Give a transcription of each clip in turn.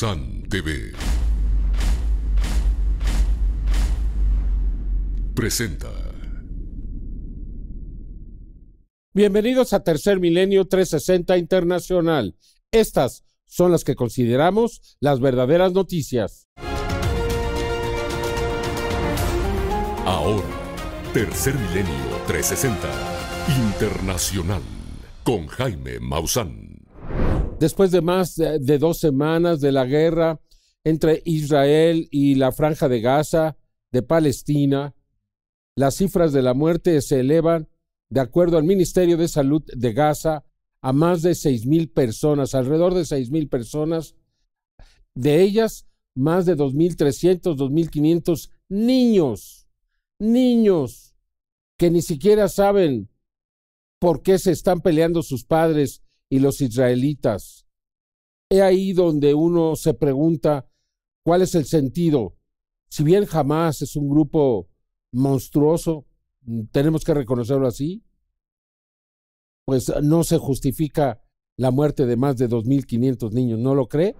Mausan TV presenta. Bienvenidos a Tercer Milenio 360 Internacional. Estas son las que consideramos las verdaderas noticias. Ahora, Tercer Milenio 360 Internacional con Jaime Maussan. Después de más de dos semanas de la guerra entre Israel y la Franja de Gaza, de Palestina, las cifras de la muerte se elevan, de acuerdo al Ministerio de Salud de Gaza, a más de seis mil personas, alrededor de seis mil personas. De ellas, más de dos mil trescientos, dos mil quinientos niños, niños que ni siquiera saben por qué se están peleando sus padres y los israelitas. He ahí donde uno se pregunta cuál es el sentido. Si bien jamás es un grupo monstruoso, tenemos que reconocerlo así, pues no se justifica la muerte de más de 2.500 niños, ¿no lo cree?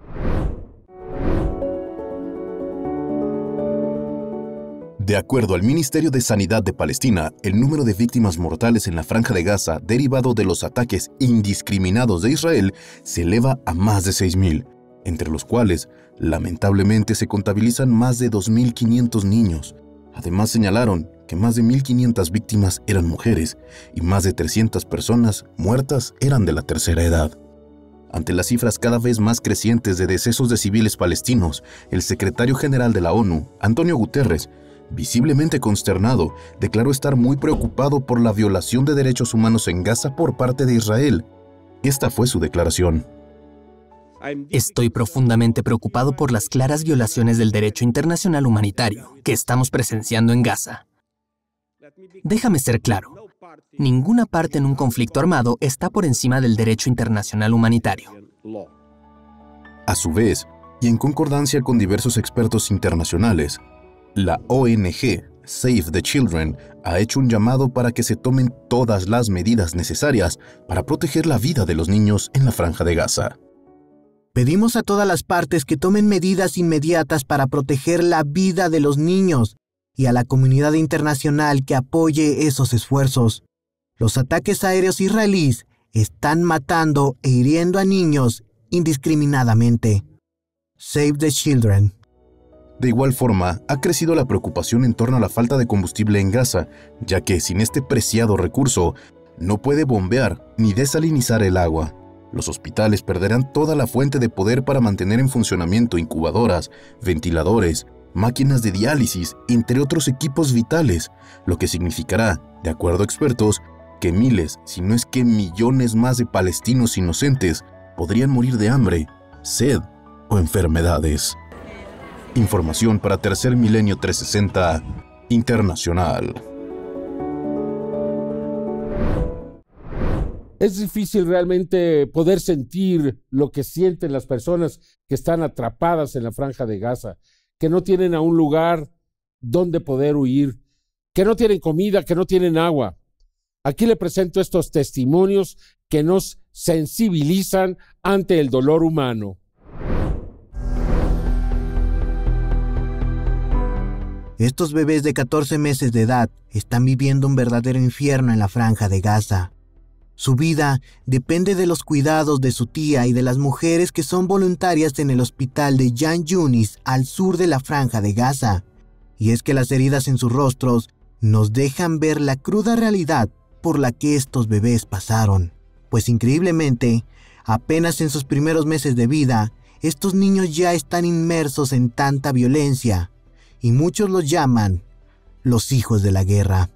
De acuerdo al Ministerio de Sanidad de Palestina, el número de víctimas mortales en la franja de Gaza derivado de los ataques indiscriminados de Israel se eleva a más de 6.000, entre los cuales lamentablemente se contabilizan más de 2.500 niños. Además señalaron que más de 1.500 víctimas eran mujeres y más de 300 personas muertas eran de la tercera edad. Ante las cifras cada vez más crecientes de decesos de civiles palestinos, el secretario general de la ONU, Antonio Guterres, visiblemente consternado, declaró estar muy preocupado por la violación de derechos humanos en Gaza por parte de Israel. Esta fue su declaración. Estoy profundamente preocupado por las claras violaciones del derecho internacional humanitario que estamos presenciando en Gaza. Déjame ser claro, ninguna parte en un conflicto armado está por encima del derecho internacional humanitario. A su vez, y en concordancia con diversos expertos internacionales, la ONG Save the Children ha hecho un llamado para que se tomen todas las medidas necesarias para proteger la vida de los niños en la franja de Gaza. Pedimos a todas las partes que tomen medidas inmediatas para proteger la vida de los niños y a la comunidad internacional que apoye esos esfuerzos. Los ataques aéreos israelíes están matando e hiriendo a niños indiscriminadamente. Save the Children. De igual forma, ha crecido la preocupación en torno a la falta de combustible en Gaza, ya que sin este preciado recurso, no puede bombear ni desalinizar el agua. Los hospitales perderán toda la fuente de poder para mantener en funcionamiento incubadoras, ventiladores, máquinas de diálisis, entre otros equipos vitales, lo que significará, de acuerdo a expertos, que miles, si no es que millones más de palestinos inocentes podrían morir de hambre, sed o enfermedades. Información para Tercer Milenio 360 Internacional. Es difícil realmente poder sentir lo que sienten las personas que están atrapadas en la franja de Gaza, que no tienen a un lugar donde poder huir, que no tienen comida, que no tienen agua. Aquí le presento estos testimonios que nos sensibilizan ante el dolor humano. Estos bebés de 14 meses de edad están viviendo un verdadero infierno en la franja de Gaza. Su vida depende de los cuidados de su tía y de las mujeres que son voluntarias en el hospital de Jan Yunis al sur de la franja de Gaza. Y es que las heridas en sus rostros nos dejan ver la cruda realidad por la que estos bebés pasaron. Pues increíblemente, apenas en sus primeros meses de vida, estos niños ya están inmersos en tanta violencia, y muchos los llaman los hijos de la guerra.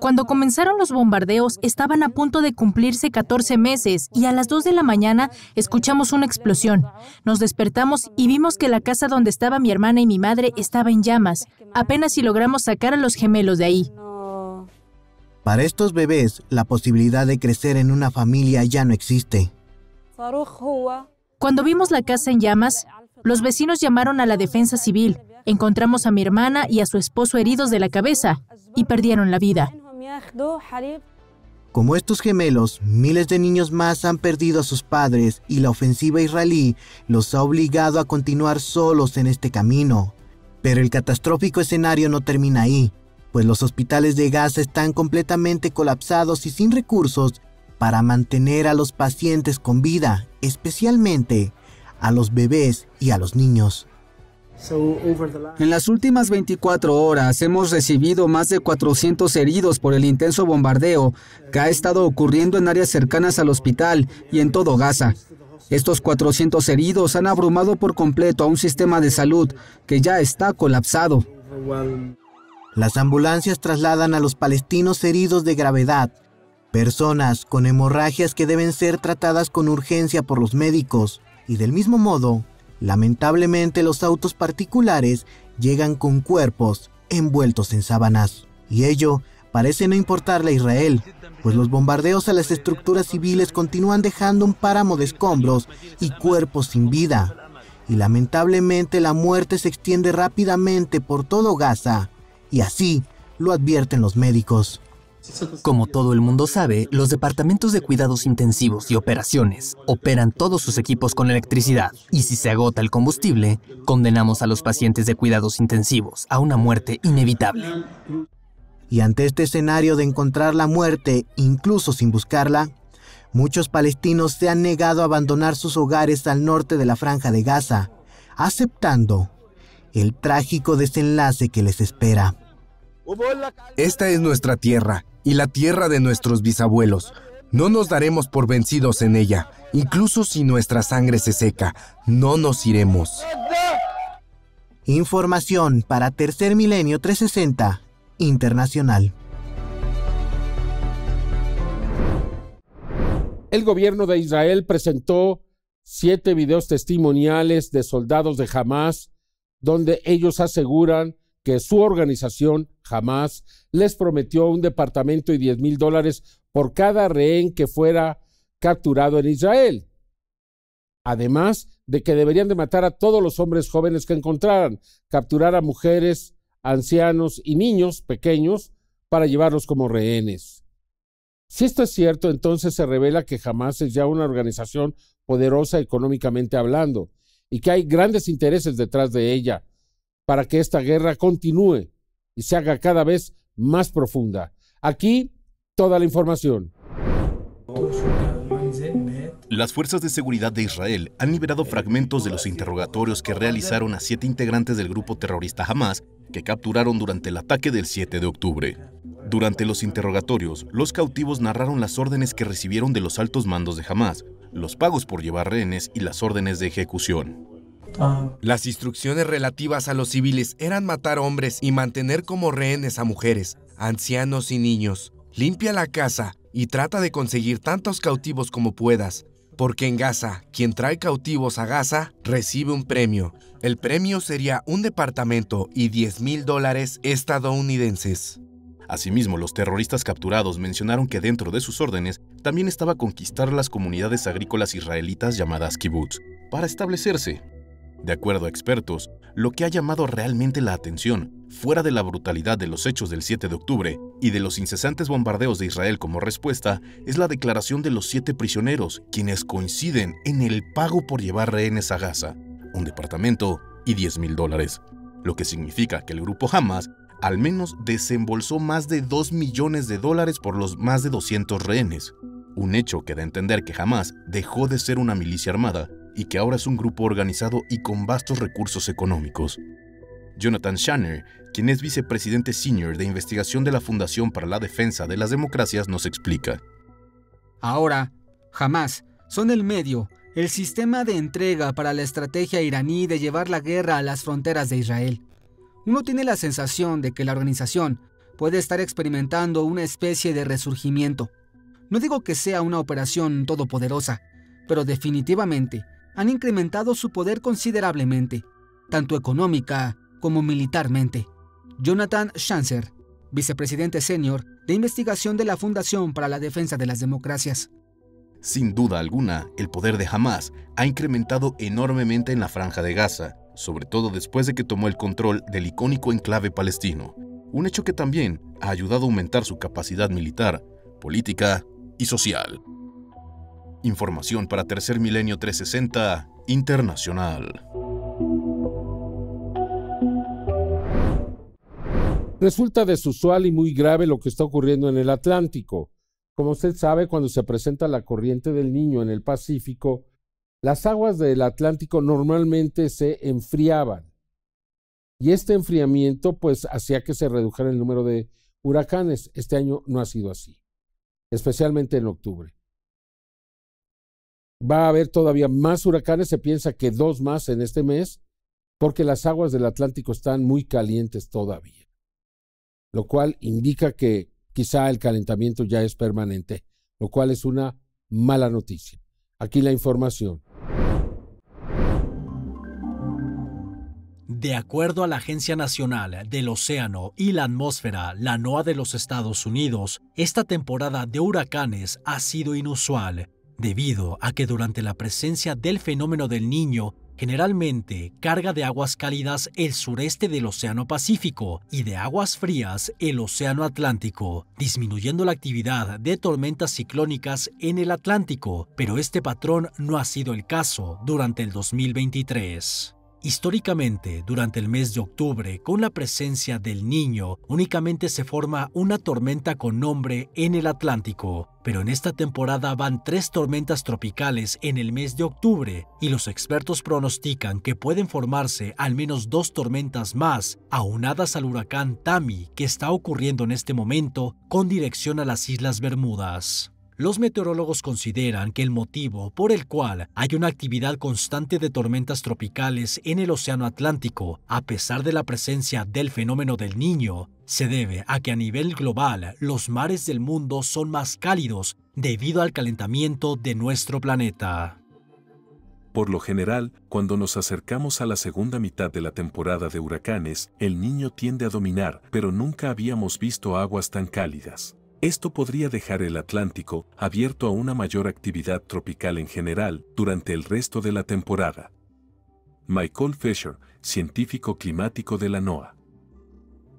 Cuando comenzaron los bombardeos estaban a punto de cumplirse 14 meses y a las 2 de la mañana escuchamos una explosión. Nos despertamos y vimos que la casa donde estaba mi hermana y mi madre estaba en llamas. Apenas si logramos sacar a los gemelos de ahí. Para estos bebés, la posibilidad de crecer en una familia ya no existe. Cuando vimos la casa en llamas, los vecinos llamaron a la defensa civil. Encontramos a mi hermana y a su esposo heridos de la cabeza y perdieron la vida. Como estos gemelos, miles de niños más han perdido a sus padres y la ofensiva israelí los ha obligado a continuar solos en este camino. Pero el catastrófico escenario no termina ahí, pues los hospitales de Gaza están completamente colapsados y sin recursos para mantener a los pacientes con vida, especialmente a los bebés y a los niños. En las últimas 24 horas hemos recibido más de 400 heridos por el intenso bombardeo que ha estado ocurriendo en áreas cercanas al hospital y en todo Gaza. Estos 400 heridos han abrumado por completo a un sistema de salud que ya está colapsado. Las ambulancias trasladan a los palestinos heridos de gravedad, personas con hemorragias que deben ser tratadas con urgencia por los médicos, y del mismo modo, lamentablemente los autos particulares llegan con cuerpos envueltos en sábanas. Y ello parece no importarle a Israel, pues los bombardeos a las estructuras civiles continúan dejando un páramo de escombros y cuerpos sin vida. Y lamentablemente la muerte se extiende rápidamente por todo Gaza, y así lo advierten los médicos. Como todo el mundo sabe, los departamentos de cuidados intensivos y operaciones operan todos sus equipos con electricidad y si se agota el combustible, condenamos a los pacientes de cuidados intensivos a una muerte inevitable. Y ante este escenario de encontrar la muerte, incluso sin buscarla, muchos palestinos se han negado a abandonar sus hogares al norte de la franja de Gaza, aceptando el trágico desenlace que les espera. Esta es nuestra tierra y la tierra de nuestros bisabuelos. No nos daremos por vencidos en ella, incluso si nuestra sangre se seca, no nos iremos. Información para Tercer Milenio 360 Internacional. El gobierno de Israel presentó siete videos testimoniales de soldados de Hamas donde ellos aseguran que su organización, jamás, les prometió un departamento y 10 mil dólares por cada rehén que fuera capturado en Israel. Además de que deberían de matar a todos los hombres jóvenes que encontraran, capturar a mujeres, ancianos y niños pequeños para llevarlos como rehenes. Si esto es cierto, entonces se revela que jamás es ya una organización poderosa económicamente hablando y que hay grandes intereses detrás de ella, para que esta guerra continúe y se haga cada vez más profunda. Aquí toda la información. Las fuerzas de seguridad de Israel han liberado fragmentos de los interrogatorios que realizaron a siete integrantes del grupo terrorista Hamas que capturaron durante el ataque del 7 de octubre. Durante los interrogatorios, los cautivos narraron las órdenes que recibieron de los altos mandos de Hamas, los pagos por llevar rehenes y las órdenes de ejecución. Las instrucciones relativas a los civiles eran matar hombres y mantener como rehenes a mujeres, ancianos y niños. Limpia la casa y trata de conseguir tantos cautivos como puedas, porque en Gaza, quien trae cautivos a Gaza recibe un premio. El premio sería un departamento y 10 mil dólares estadounidenses. Asimismo, los terroristas capturados mencionaron que dentro de sus órdenes también estaba conquistar las comunidades agrícolas israelitas llamadas kibbutz, para establecerse. De acuerdo a expertos, lo que ha llamado realmente la atención, fuera de la brutalidad de los hechos del 7 de octubre y de los incesantes bombardeos de Israel como respuesta, es la declaración de los siete prisioneros, quienes coinciden en el pago por llevar rehenes a Gaza, un departamento y 10 mil dólares, lo que significa que el grupo Hamas al menos desembolsó más de 2 millones de dólares por los más de 200 rehenes, un hecho que da a entender que Hamas dejó de ser una milicia armada y que ahora es un grupo organizado y con vastos recursos económicos. Jonathan Shanner, quien es vicepresidente senior de investigación de la Fundación para la Defensa de las Democracias, nos explica. Ahora, jamás son el medio, el sistema de entrega para la estrategia iraní de llevar la guerra a las fronteras de Israel. Uno tiene la sensación de que la organización puede estar experimentando una especie de resurgimiento. No digo que sea una operación todopoderosa, pero definitivamente han incrementado su poder considerablemente, tanto económica como militarmente. Jonathan Schanzer, vicepresidente senior de investigación de la Fundación para la Defensa de las Democracias. Sin duda alguna, el poder de Hamas ha incrementado enormemente en la franja de Gaza, sobre todo después de que tomó el control del icónico enclave palestino, un hecho que también ha ayudado a aumentar su capacidad militar, política y social. Información para Tercer Milenio 360 Internacional. Resulta desusual y muy grave lo que está ocurriendo en el Atlántico. Como usted sabe, cuando se presenta la corriente del niño en el Pacífico, las aguas del Atlántico normalmente se enfriaban. Y este enfriamiento pues hacía que se redujera el número de huracanes. Este año no ha sido así, especialmente en octubre. Va a haber todavía más huracanes, se piensa que dos más en este mes, porque las aguas del Atlántico están muy calientes todavía lo cual indica que quizá el calentamiento ya es permanente, lo cual es una mala noticia. Aquí la información. De acuerdo a la Agencia Nacional del Océano y la Atmósfera, la NOAA de los Estados Unidos, esta temporada de huracanes ha sido inusual, debido a que durante la presencia del fenómeno del niño generalmente carga de aguas cálidas el sureste del Océano Pacífico y de aguas frías el Océano Atlántico, disminuyendo la actividad de tormentas ciclónicas en el Atlántico, pero este patrón no ha sido el caso durante el 2023. Históricamente, durante el mes de octubre, con la presencia del niño, únicamente se forma una tormenta con nombre en el Atlántico, pero en esta temporada van tres tormentas tropicales en el mes de octubre y los expertos pronostican que pueden formarse al menos dos tormentas más, aunadas al huracán Tami que está ocurriendo en este momento con dirección a las Islas Bermudas. Los meteorólogos consideran que el motivo por el cual hay una actividad constante de tormentas tropicales en el Océano Atlántico, a pesar de la presencia del fenómeno del niño, se debe a que a nivel global los mares del mundo son más cálidos debido al calentamiento de nuestro planeta. Por lo general, cuando nos acercamos a la segunda mitad de la temporada de huracanes, el niño tiende a dominar, pero nunca habíamos visto aguas tan cálidas. Esto podría dejar el Atlántico abierto a una mayor actividad tropical en general durante el resto de la temporada. Michael Fisher, científico climático de la NOAA.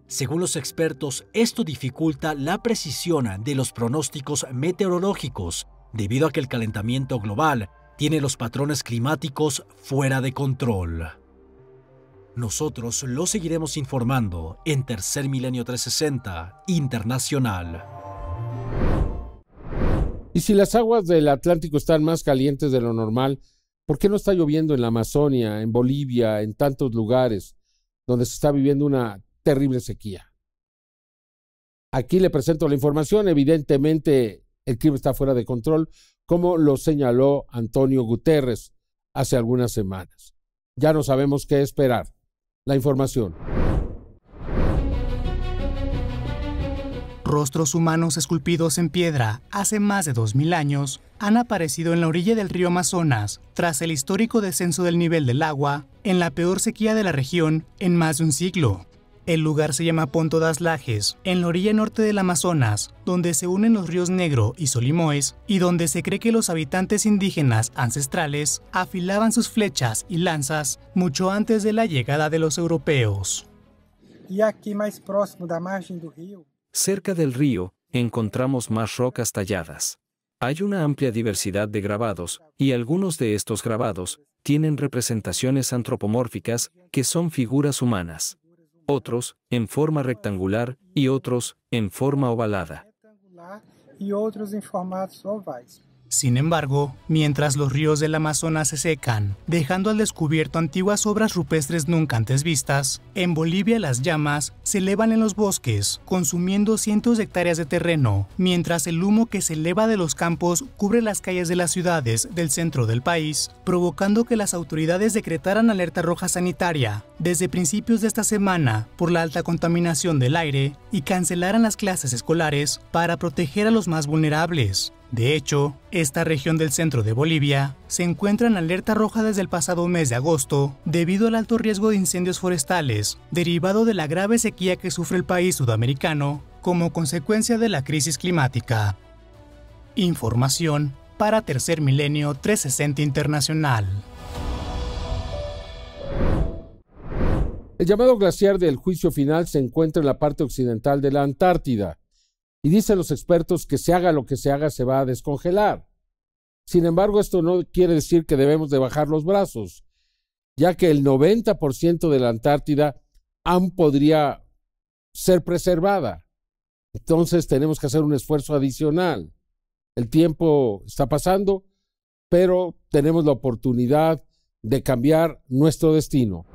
Según los expertos, esto dificulta la precisión de los pronósticos meteorológicos, debido a que el calentamiento global tiene los patrones climáticos fuera de control. Nosotros lo seguiremos informando en Tercer Milenio 360 Internacional. Y si las aguas del Atlántico están más calientes de lo normal, ¿por qué no está lloviendo en la Amazonia, en Bolivia, en tantos lugares donde se está viviendo una terrible sequía? Aquí le presento la información. Evidentemente, el clima está fuera de control, como lo señaló Antonio Guterres hace algunas semanas. Ya no sabemos qué esperar. La información. Rostros humanos esculpidos en piedra hace más de 2.000 años han aparecido en la orilla del río Amazonas tras el histórico descenso del nivel del agua en la peor sequía de la región en más de un siglo. El lugar se llama Ponto das Lajes, en la orilla norte del Amazonas, donde se unen los ríos Negro y Solimoes, y donde se cree que los habitantes indígenas ancestrales afilaban sus flechas y lanzas mucho antes de la llegada de los europeos. Y aquí más próximo la margen del río Cerca del río, encontramos más rocas talladas. Hay una amplia diversidad de grabados, y algunos de estos grabados tienen representaciones antropomórficas que son figuras humanas. Otros en forma rectangular y otros en forma ovalada. Y otros en formatos. Sin embargo, mientras los ríos del Amazonas se secan, dejando al descubierto antiguas obras rupestres nunca antes vistas, en Bolivia las llamas se elevan en los bosques, consumiendo cientos de hectáreas de terreno, mientras el humo que se eleva de los campos cubre las calles de las ciudades del centro del país, provocando que las autoridades decretaran alerta roja sanitaria desde principios de esta semana por la alta contaminación del aire y cancelaran las clases escolares para proteger a los más vulnerables. De hecho, esta región del centro de Bolivia se encuentra en alerta roja desde el pasado mes de agosto debido al alto riesgo de incendios forestales derivado de la grave sequía que sufre el país sudamericano como consecuencia de la crisis climática. Información para Tercer Milenio 360 Internacional. El llamado glaciar del juicio final se encuentra en la parte occidental de la Antártida Y dicen los expertos que se haga lo que se haga, se va a descongelar. Sin embargo, esto no quiere decir que debemos de bajar los brazos, ya que el 90% de la Antártida aún podría ser preservada. Entonces tenemos que hacer un esfuerzo adicional. El tiempo está pasando, pero tenemos la oportunidad de cambiar nuestro destino.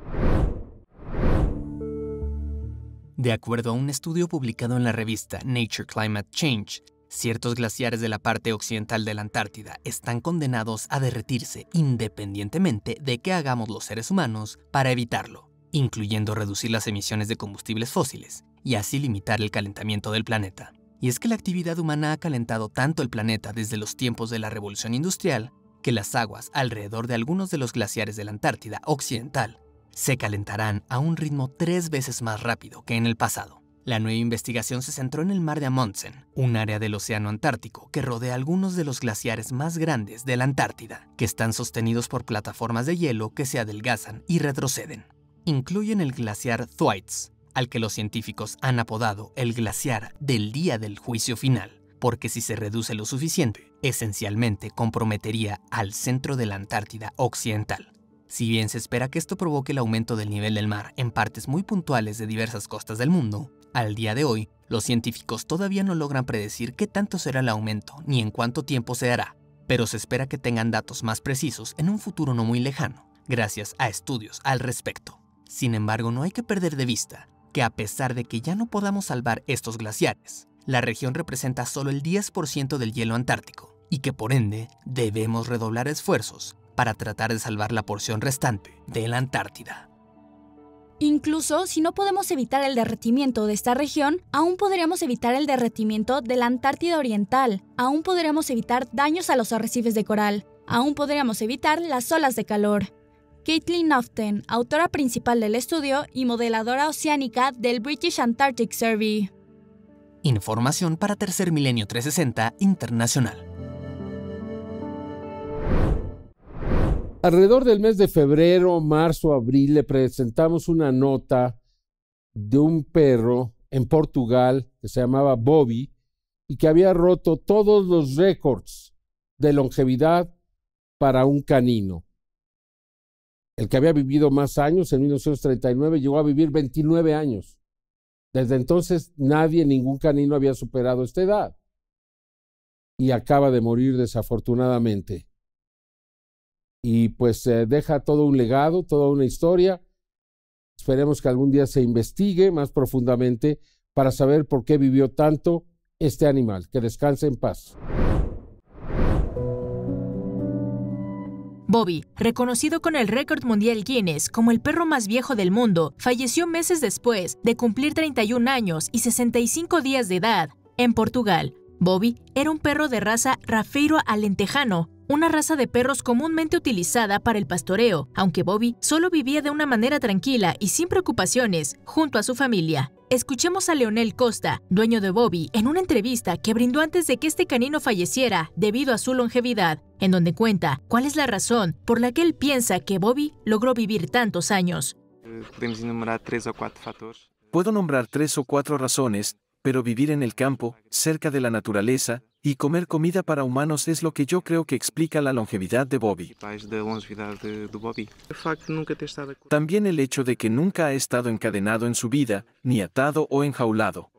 De acuerdo a un estudio publicado en la revista Nature Climate Change, ciertos glaciares de la parte occidental de la Antártida están condenados a derretirse independientemente de qué hagamos los seres humanos para evitarlo, incluyendo reducir las emisiones de combustibles fósiles y así limitar el calentamiento del planeta. Y es que la actividad humana ha calentado tanto el planeta desde los tiempos de la revolución industrial que las aguas alrededor de algunos de los glaciares de la Antártida occidental se calentarán a un ritmo tres veces más rápido que en el pasado. La nueva investigación se centró en el mar de Amundsen, un área del Océano Antártico que rodea algunos de los glaciares más grandes de la Antártida, que están sostenidos por plataformas de hielo que se adelgazan y retroceden. Incluyen el glaciar Thwaites, al que los científicos han apodado el glaciar del día del juicio final, porque si se reduce lo suficiente, esencialmente comprometería al centro de la Antártida Occidental. Si bien se espera que esto provoque el aumento del nivel del mar en partes muy puntuales de diversas costas del mundo, al día de hoy, los científicos todavía no logran predecir qué tanto será el aumento ni en cuánto tiempo se hará, pero se espera que tengan datos más precisos en un futuro no muy lejano, gracias a estudios al respecto. Sin embargo, no hay que perder de vista que a pesar de que ya no podamos salvar estos glaciares, la región representa solo el 10% del hielo antártico y que por ende debemos redoblar esfuerzos para tratar de salvar la porción restante de la Antártida. Incluso si no podemos evitar el derretimiento de esta región, aún podríamos evitar el derretimiento de la Antártida Oriental, aún podríamos evitar daños a los arrecifes de coral, aún podríamos evitar las olas de calor. Caitlin Noften, autora principal del estudio y modeladora oceánica del British Antarctic Survey. Información para Tercer Milenio 360 Internacional. Alrededor del mes de febrero, marzo, abril, le presentamos una nota de un perro en Portugal que se llamaba Bobby y que había roto todos los récords de longevidad para un canino. El que había vivido más años, en 1939, llegó a vivir 29 años. Desde entonces nadie, ningún canino había superado esta edad. Y acaba de morir desafortunadamente y pues deja todo un legado, toda una historia. Esperemos que algún día se investigue más profundamente para saber por qué vivió tanto este animal. Que descanse en paz. Bobby, reconocido con el récord mundial Guinness como el perro más viejo del mundo, falleció meses después de cumplir 31 años y 65 días de edad en Portugal. Bobby era un perro de raza Rafeiro alentejano, una raza de perros comúnmente utilizada para el pastoreo, aunque Bobby solo vivía de una manera tranquila y sin preocupaciones junto a su familia. Escuchemos a Leonel Costa, dueño de Bobby, en una entrevista que brindó antes de que este canino falleciera debido a su longevidad, en donde cuenta cuál es la razón por la que él piensa que Bobby logró vivir tantos años. Puedo nombrar tres o cuatro razones, pero vivir en el campo, cerca de la naturaleza, y comer comida para humanos es lo que yo creo que explica la longevidad de Bobby. También el hecho de que nunca ha estado encadenado en su vida, ni atado o enjaulado.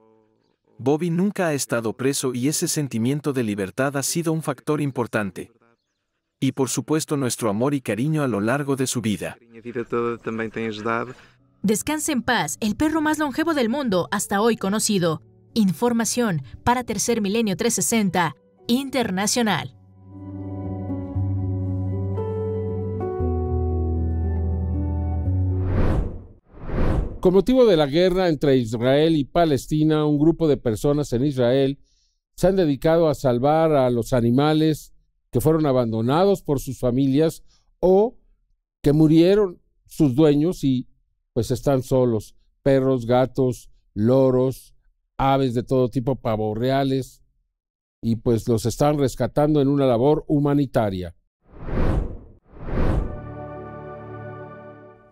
Bobby nunca ha estado preso y ese sentimiento de libertad ha sido un factor importante. Y por supuesto nuestro amor y cariño a lo largo de su vida. Descanse en paz, el perro más longevo del mundo hasta hoy conocido. Información para Tercer Milenio 360 Internacional. Con motivo de la guerra entre Israel y Palestina, un grupo de personas en Israel se han dedicado a salvar a los animales que fueron abandonados por sus familias o que murieron sus dueños y pues están solos, perros, gatos, loros, aves de todo tipo, pavos reales, y pues los están rescatando en una labor humanitaria.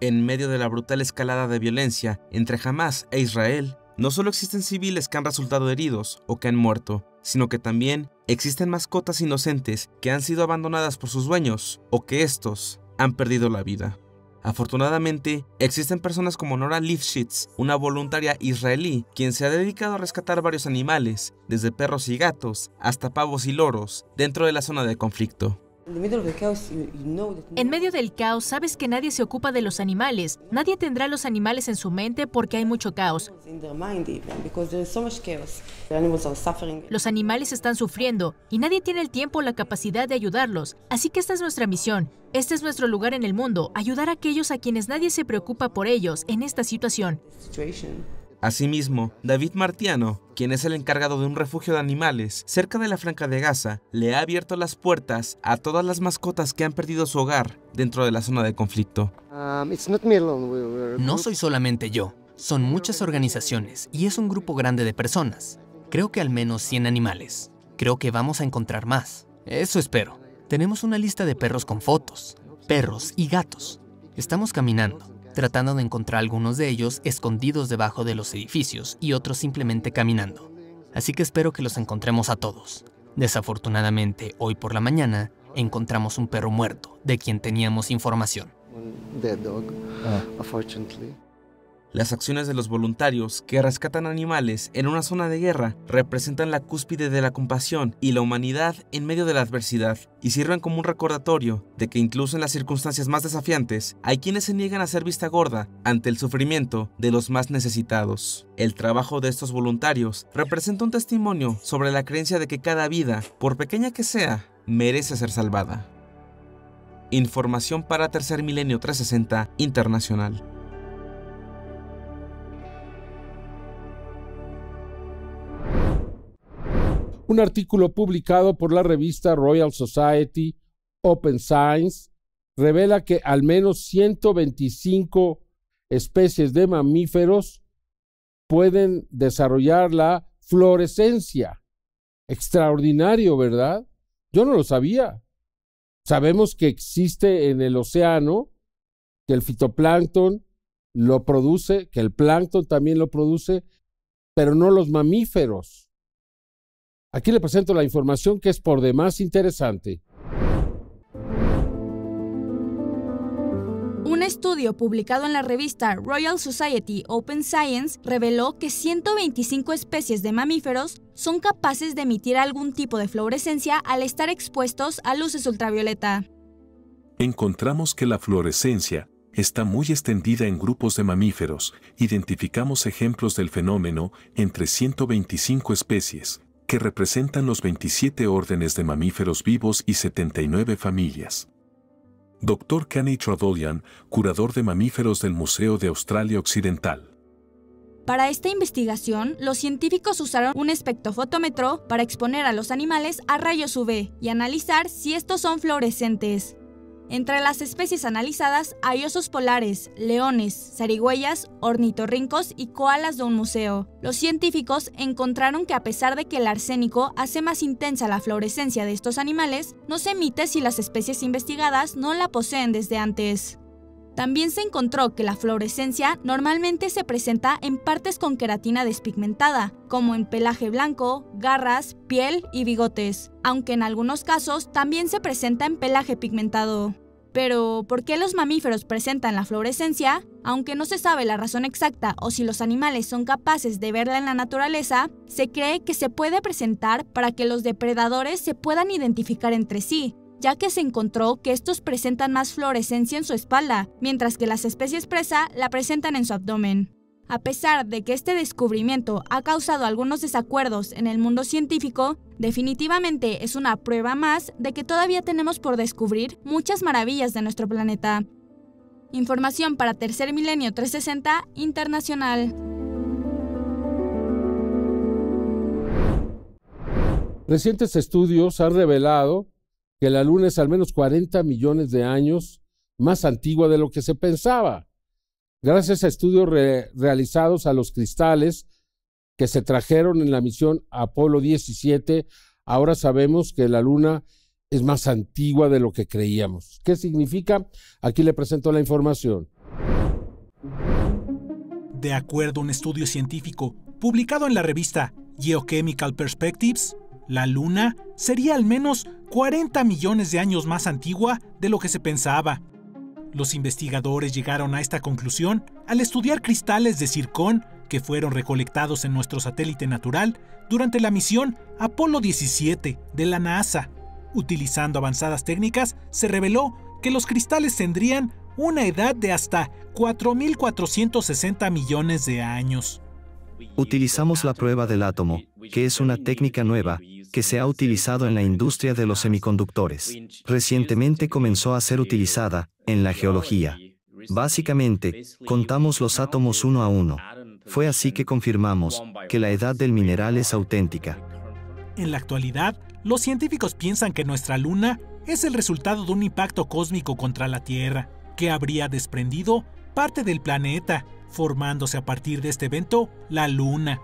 En medio de la brutal escalada de violencia entre Hamas e Israel, no solo existen civiles que han resultado heridos o que han muerto, sino que también existen mascotas inocentes que han sido abandonadas por sus dueños o que estos han perdido la vida. Afortunadamente, existen personas como Nora Lifshitz, una voluntaria israelí, quien se ha dedicado a rescatar varios animales, desde perros y gatos hasta pavos y loros, dentro de la zona de conflicto. En medio del caos sabes que nadie se ocupa de los animales. Nadie tendrá los animales en su mente porque hay mucho caos. Los animales están sufriendo y nadie tiene el tiempo o la capacidad de ayudarlos. Así que esta es nuestra misión. Este es nuestro lugar en el mundo, ayudar a aquellos a quienes nadie se preocupa por ellos en esta situación. Asimismo, David Martiano, quien es el encargado de un refugio de animales cerca de la Franja de Gaza, le ha abierto las puertas a todas las mascotas que han perdido su hogar dentro de la zona de conflicto. Um, no soy solamente yo, son muchas organizaciones y es un grupo grande de personas. Creo que al menos 100 animales. Creo que vamos a encontrar más. Eso espero. Tenemos una lista de perros con fotos, perros y gatos. Estamos caminando tratando de encontrar algunos de ellos escondidos debajo de los edificios y otros simplemente caminando. Así que espero que los encontremos a todos. Desafortunadamente, hoy por la mañana, encontramos un perro muerto de quien teníamos información. Las acciones de los voluntarios que rescatan animales en una zona de guerra representan la cúspide de la compasión y la humanidad en medio de la adversidad y sirven como un recordatorio de que incluso en las circunstancias más desafiantes hay quienes se niegan a ser vista gorda ante el sufrimiento de los más necesitados. El trabajo de estos voluntarios representa un testimonio sobre la creencia de que cada vida, por pequeña que sea, merece ser salvada. Información para Tercer Milenio 360 Internacional. Un artículo publicado por la revista Royal Society Open Science revela que al menos 125 especies de mamíferos pueden desarrollar la fluorescencia. Extraordinario, ¿verdad? Yo no lo sabía. Sabemos que existe en el océano, que el fitoplancton lo produce, que el plancton también lo produce, pero no los mamíferos. Aquí le presento la información que es por demás interesante. Un estudio publicado en la revista Royal Society Open Science reveló que 125 especies de mamíferos son capaces de emitir algún tipo de fluorescencia al estar expuestos a luces ultravioleta. Encontramos que la fluorescencia está muy extendida en grupos de mamíferos. Identificamos ejemplos del fenómeno entre 125 especies que representan los 27 órdenes de mamíferos vivos y 79 familias. Dr. Kenny Tradolian, curador de mamíferos del Museo de Australia Occidental. Para esta investigación, los científicos usaron un espectrofotómetro para exponer a los animales a rayos UV y analizar si estos son fluorescentes. Entre las especies analizadas hay osos polares, leones, zarigüeyas, ornitorrincos y koalas de un museo. Los científicos encontraron que a pesar de que el arsénico hace más intensa la fluorescencia de estos animales, no se emite si las especies investigadas no la poseen desde antes. También se encontró que la fluorescencia normalmente se presenta en partes con queratina despigmentada, como en pelaje blanco, garras, piel y bigotes, aunque en algunos casos también se presenta en pelaje pigmentado. Pero, ¿por qué los mamíferos presentan la fluorescencia? Aunque no se sabe la razón exacta o si los animales son capaces de verla en la naturaleza, se cree que se puede presentar para que los depredadores se puedan identificar entre sí, ya que se encontró que estos presentan más fluorescencia en su espalda, mientras que las especies presa la presentan en su abdomen. A pesar de que este descubrimiento ha causado algunos desacuerdos en el mundo científico, definitivamente es una prueba más de que todavía tenemos por descubrir muchas maravillas de nuestro planeta. Información para Tercer Milenio 360 Internacional. Recientes estudios han revelado que la Luna es al menos 40 millones de años más antigua de lo que se pensaba. Gracias a estudios realizados a los cristales que se trajeron en la misión Apolo 17, ahora sabemos que la Luna es más antigua de lo que creíamos. ¿Qué significa? Aquí le presento la información. De acuerdo a un estudio científico publicado en la revista Geochemical Perspectives, la Luna sería al menos 40 millones de años más antigua de lo que se pensaba. Los investigadores llegaron a esta conclusión al estudiar cristales de circón que fueron recolectados en nuestro satélite natural durante la misión Apolo 17 de la NASA. Utilizando avanzadas técnicas, se reveló que los cristales tendrían una edad de hasta 4.460 millones de años. Utilizamos la prueba del átomo, que es una técnica nueva, que se ha utilizado en la industria de los semiconductores. Recientemente comenzó a ser utilizada en la geología. Básicamente, contamos los átomos uno a uno. Fue así que confirmamos que la edad del mineral es auténtica. En la actualidad, los científicos piensan que nuestra luna es el resultado de un impacto cósmico contra la Tierra, que habría desprendido parte del planeta, formándose a partir de este evento la luna.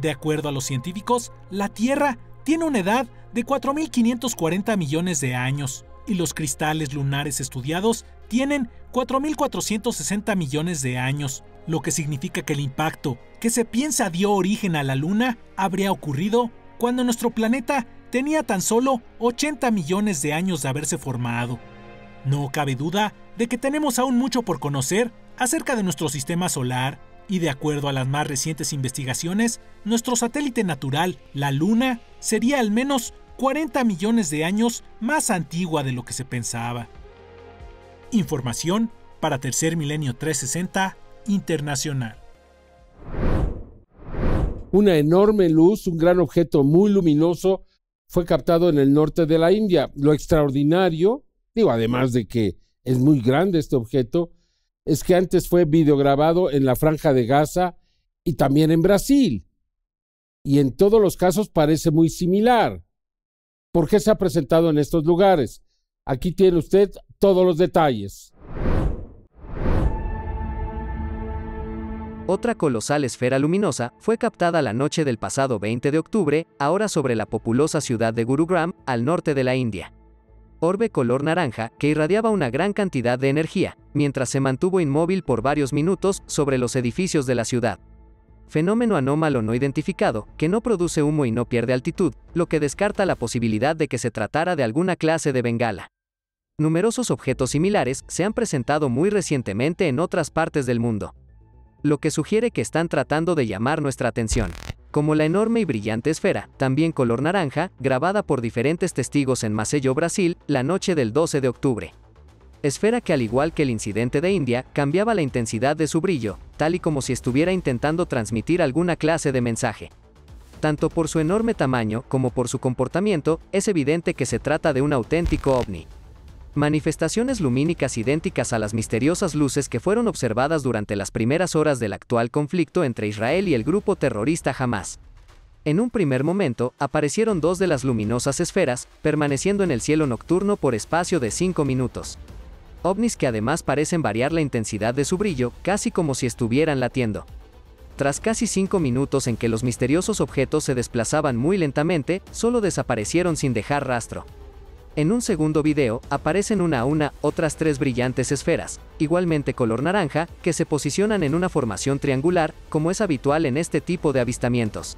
De acuerdo a los científicos, la Tierra tiene una edad de 4.540 millones de años y los cristales lunares estudiados tienen 4.460 millones de años, lo que significa que el impacto que se piensa dio origen a la Luna habría ocurrido cuando nuestro planeta tenía tan solo 80 millones de años de haberse formado. No cabe duda de que tenemos aún mucho por conocer acerca de nuestro sistema solar, y de acuerdo a las más recientes investigaciones, nuestro satélite natural, la Luna, sería al menos 40 millones de años más antigua de lo que se pensaba. Información para Tercer Milenio 360 Internacional. Una enorme luz, un gran objeto muy luminoso, fue captado en el norte de la India. Lo extraordinario, digo, además de que es muy grande este objeto, es que antes fue videograbado en la franja de Gaza y también en Brasil. Y en todos los casos parece muy similar. ¿Por qué se ha presentado en estos lugares? Aquí tiene usted todos los detalles. Otra colosal esfera luminosa fue captada la noche del pasado 20 de octubre, ahora sobre la populosa ciudad de Gurugram, al norte de la India orbe color naranja que irradiaba una gran cantidad de energía, mientras se mantuvo inmóvil por varios minutos sobre los edificios de la ciudad. Fenómeno anómalo no identificado, que no produce humo y no pierde altitud, lo que descarta la posibilidad de que se tratara de alguna clase de bengala. Numerosos objetos similares se han presentado muy recientemente en otras partes del mundo, lo que sugiere que están tratando de llamar nuestra atención como la enorme y brillante esfera, también color naranja, grabada por diferentes testigos en Maceió, Brasil, la noche del 12 de octubre. Esfera que al igual que el incidente de India, cambiaba la intensidad de su brillo, tal y como si estuviera intentando transmitir alguna clase de mensaje. Tanto por su enorme tamaño como por su comportamiento, es evidente que se trata de un auténtico ovni. Manifestaciones lumínicas idénticas a las misteriosas luces que fueron observadas durante las primeras horas del actual conflicto entre Israel y el grupo terrorista Hamas. En un primer momento, aparecieron dos de las luminosas esferas, permaneciendo en el cielo nocturno por espacio de cinco minutos. OVNIs que además parecen variar la intensidad de su brillo, casi como si estuvieran latiendo. Tras casi cinco minutos en que los misteriosos objetos se desplazaban muy lentamente, solo desaparecieron sin dejar rastro. En un segundo video, aparecen una a una otras tres brillantes esferas, igualmente color naranja, que se posicionan en una formación triangular, como es habitual en este tipo de avistamientos.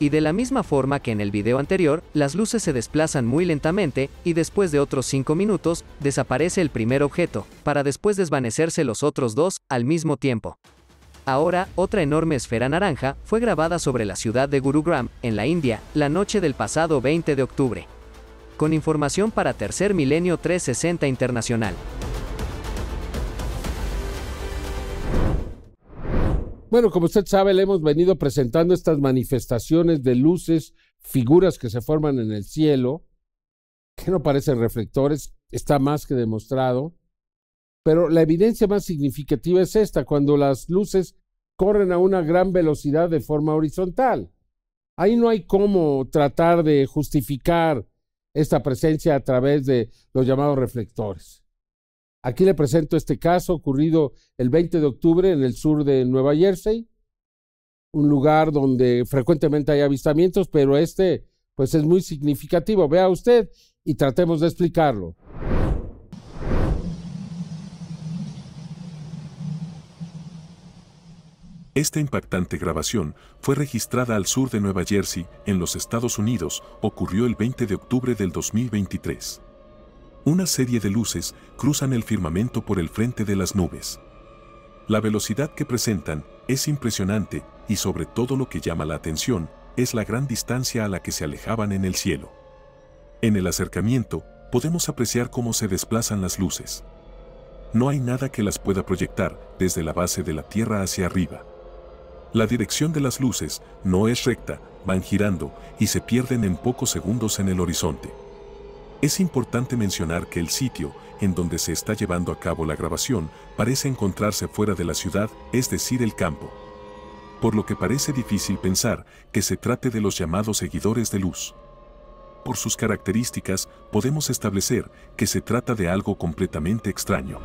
Y de la misma forma que en el video anterior, las luces se desplazan muy lentamente, y después de otros 5 minutos, desaparece el primer objeto, para después desvanecerse los otros dos, al mismo tiempo. Ahora, otra enorme esfera naranja fue grabada sobre la ciudad de Gurugram, en la India, la noche del pasado 20 de octubre con información para Tercer Milenio 360 Internacional. Bueno, como usted sabe, le hemos venido presentando estas manifestaciones de luces, figuras que se forman en el cielo, que no parecen reflectores, está más que demostrado. Pero la evidencia más significativa es esta, cuando las luces corren a una gran velocidad de forma horizontal. Ahí no hay cómo tratar de justificar esta presencia a través de los llamados reflectores. Aquí le presento este caso ocurrido el 20 de octubre en el sur de Nueva Jersey, un lugar donde frecuentemente hay avistamientos, pero este pues es muy significativo. Vea usted y tratemos de explicarlo. Esta impactante grabación fue registrada al sur de Nueva Jersey, en los Estados Unidos, ocurrió el 20 de octubre del 2023. Una serie de luces cruzan el firmamento por el frente de las nubes. La velocidad que presentan es impresionante y sobre todo lo que llama la atención es la gran distancia a la que se alejaban en el cielo. En el acercamiento, podemos apreciar cómo se desplazan las luces. No hay nada que las pueda proyectar desde la base de la Tierra hacia arriba. La dirección de las luces no es recta, van girando y se pierden en pocos segundos en el horizonte. Es importante mencionar que el sitio en donde se está llevando a cabo la grabación parece encontrarse fuera de la ciudad, es decir, el campo. Por lo que parece difícil pensar que se trate de los llamados seguidores de luz. Por sus características, podemos establecer que se trata de algo completamente extraño.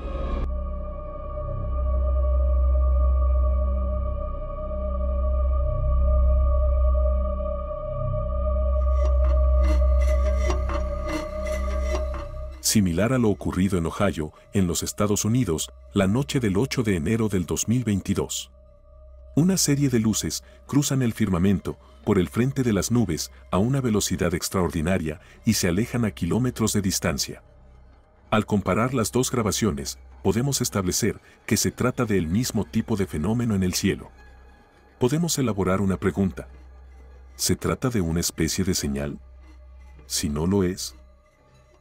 Similar a lo ocurrido en Ohio, en los Estados Unidos, la noche del 8 de enero del 2022. Una serie de luces cruzan el firmamento, por el frente de las nubes a una velocidad extraordinaria y se alejan a kilómetros de distancia. Al comparar las dos grabaciones, podemos establecer que se trata del mismo tipo de fenómeno en el cielo. Podemos elaborar una pregunta. ¿Se trata de una especie de señal? Si no lo es,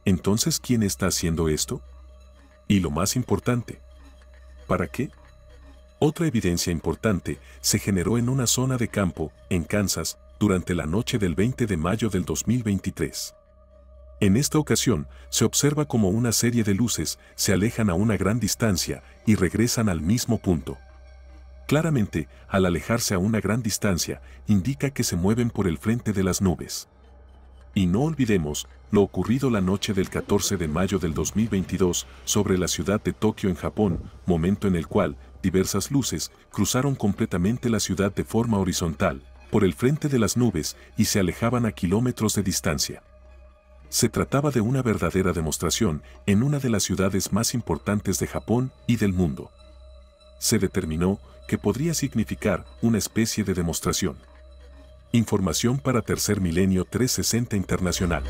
entonces ¿quién está haciendo esto? Y lo más importante, ¿para qué? Otra evidencia importante se generó en una zona de campo, en Kansas, durante la noche del 20 de mayo del 2023. En esta ocasión, se observa como una serie de luces se alejan a una gran distancia y regresan al mismo punto. Claramente, al alejarse a una gran distancia, indica que se mueven por el frente de las nubes. Y no olvidemos lo ocurrido la noche del 14 de mayo del 2022 sobre la ciudad de Tokio en Japón, momento en el cual diversas luces cruzaron completamente la ciudad de forma horizontal, por el frente de las nubes y se alejaban a kilómetros de distancia. Se trataba de una verdadera demostración en una de las ciudades más importantes de Japón y del mundo. Se determinó que podría significar una especie de demostración. Información para Tercer Milenio 360 Internacional.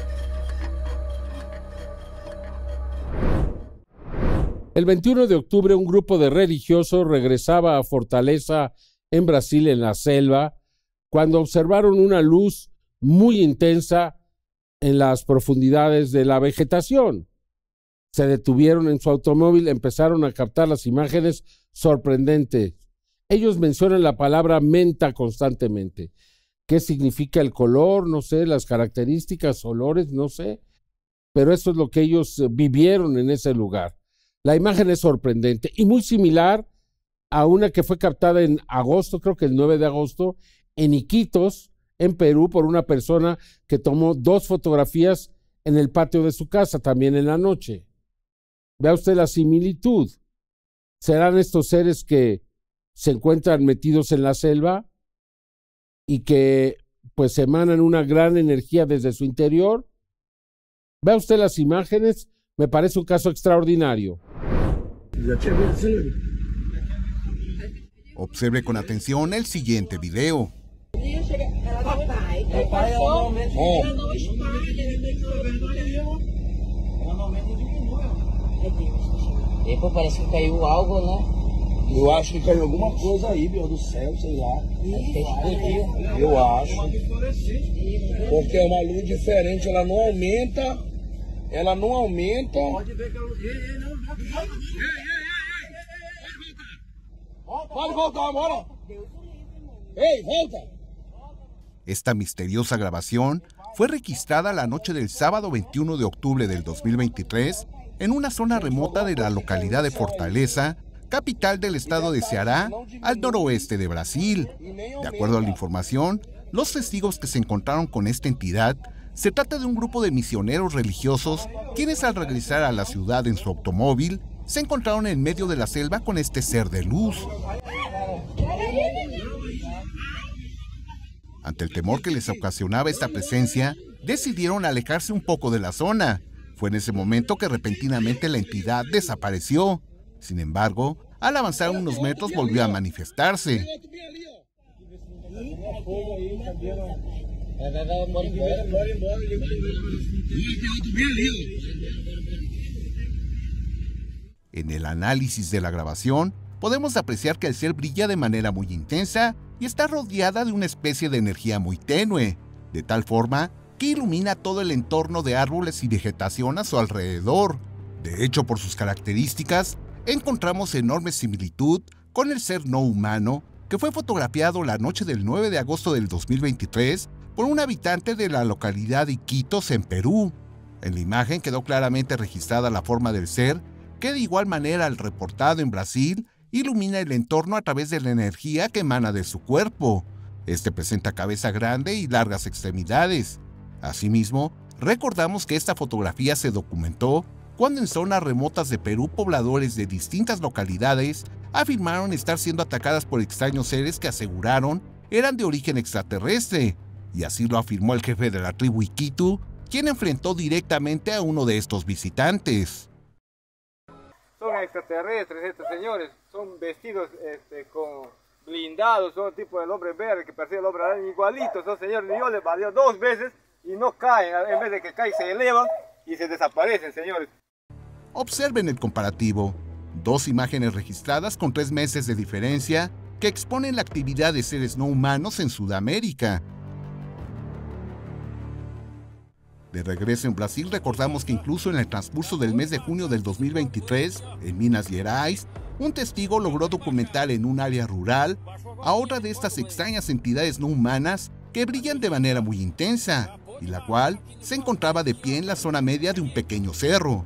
El 21 de octubre un grupo de religiosos regresaba a Fortaleza en Brasil en la selva cuando observaron una luz muy intensa en las profundidades de la vegetación. Se detuvieron en su automóvil, empezaron a captar las imágenes sorprendentes. Ellos mencionan la palabra menta constantemente. ¿Qué significa el color? No sé, las características, olores, no sé. Pero eso es lo que ellos vivieron en ese lugar. La imagen es sorprendente y muy similar a una que fue captada en agosto, creo que el 9 de agosto, en Iquitos, en Perú, por una persona que tomó dos fotografías en el patio de su casa, también en la noche. Vea usted la similitud. ¿Serán estos seres que se encuentran metidos en la selva y que pues emanan una gran energía desde su interior? Vea usted las imágenes, me parece un caso extraordinario. Observe con atención el siguiente video. Depois parece que caiu algo, né? Eu acho que caiu alguma coisa aí, meu, do céu, sei lá. Eu acho. Porque é uma luz diferente, ela não aumenta. Ela não aumenta. Pode ver que esta misteriosa grabación fue registrada la noche del sábado 21 de octubre del 2023 en una zona remota de la localidad de Fortaleza, capital del estado de Ceará, al noroeste de Brasil. De acuerdo a la información, los testigos que se encontraron con esta entidad se trata de un grupo de misioneros religiosos quienes al regresar a la ciudad en su automóvil se encontraron en medio de la selva con este ser de luz. Ante el temor que les ocasionaba esta presencia, decidieron alejarse un poco de la zona. Fue en ese momento que repentinamente la entidad desapareció. Sin embargo, al avanzar unos metros volvió a manifestarse. En el análisis de la grabación, podemos apreciar que el ser brilla de manera muy intensa y está rodeada de una especie de energía muy tenue, de tal forma que ilumina todo el entorno de árboles y vegetación a su alrededor. De hecho, por sus características, encontramos enorme similitud con el ser no humano que fue fotografiado la noche del 9 de agosto del 2023 por un habitante de la localidad de Iquitos en Perú. En la imagen quedó claramente registrada la forma del ser, que de igual manera al reportado en Brasil ilumina el entorno a través de la energía que emana de su cuerpo. Este presenta cabeza grande y largas extremidades. Asimismo, recordamos que esta fotografía se documentó cuando en zonas remotas de Perú pobladores de distintas localidades afirmaron estar siendo atacadas por extraños seres que aseguraron eran de origen extraterrestre, y así lo afirmó el jefe de la tribu Iquitu, quien enfrentó directamente a uno de estos visitantes. Son extraterrestres estos señores, son vestidos este, con blindados, son tipo del hombre verde que persigue el hombre araña igualitos, son señores, yo les valió dos veces y no caen, en vez de que caen se elevan y se desaparecen, señores. Observen el comparativo. Dos imágenes registradas con tres meses de diferencia que exponen la actividad de seres no humanos en Sudamérica. De regreso en Brasil, recordamos que incluso en el transcurso del mes de junio del 2023, en Minas Gerais, un testigo logró documentar en un área rural a otra de estas extrañas entidades no humanas que brillan de manera muy intensa, y la cual se encontraba de pie en la zona media de un pequeño cerro.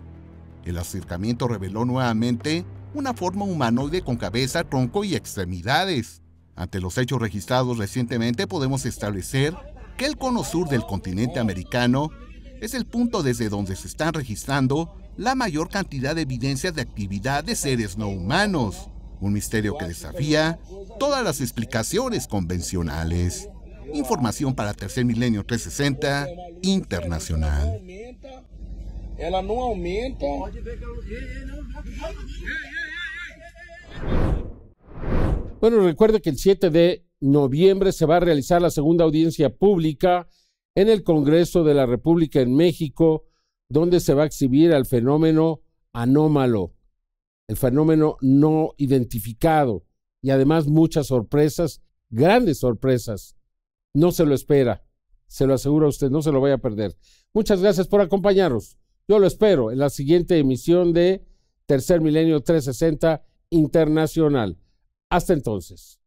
El acercamiento reveló nuevamente una forma humanoide con cabeza, tronco y extremidades. Ante los hechos registrados recientemente podemos establecer que el cono sur del continente americano es el punto desde donde se están registrando la mayor cantidad de evidencias de actividad de seres no humanos, un misterio que desafía todas las explicaciones convencionales. Información para Tercer Milenio 360 Internacional. Bueno, recuerde que el 7 de noviembre se va a realizar la segunda audiencia pública en el Congreso de la República en México, donde se va a exhibir el fenómeno anómalo, el fenómeno no identificado y además muchas sorpresas, grandes sorpresas. No se lo espera, se lo aseguro a usted, no se lo vaya a perder. Muchas gracias por acompañarnos. Yo lo espero en la siguiente emisión de Tercer Milenio 360 Internacional. Hasta entonces.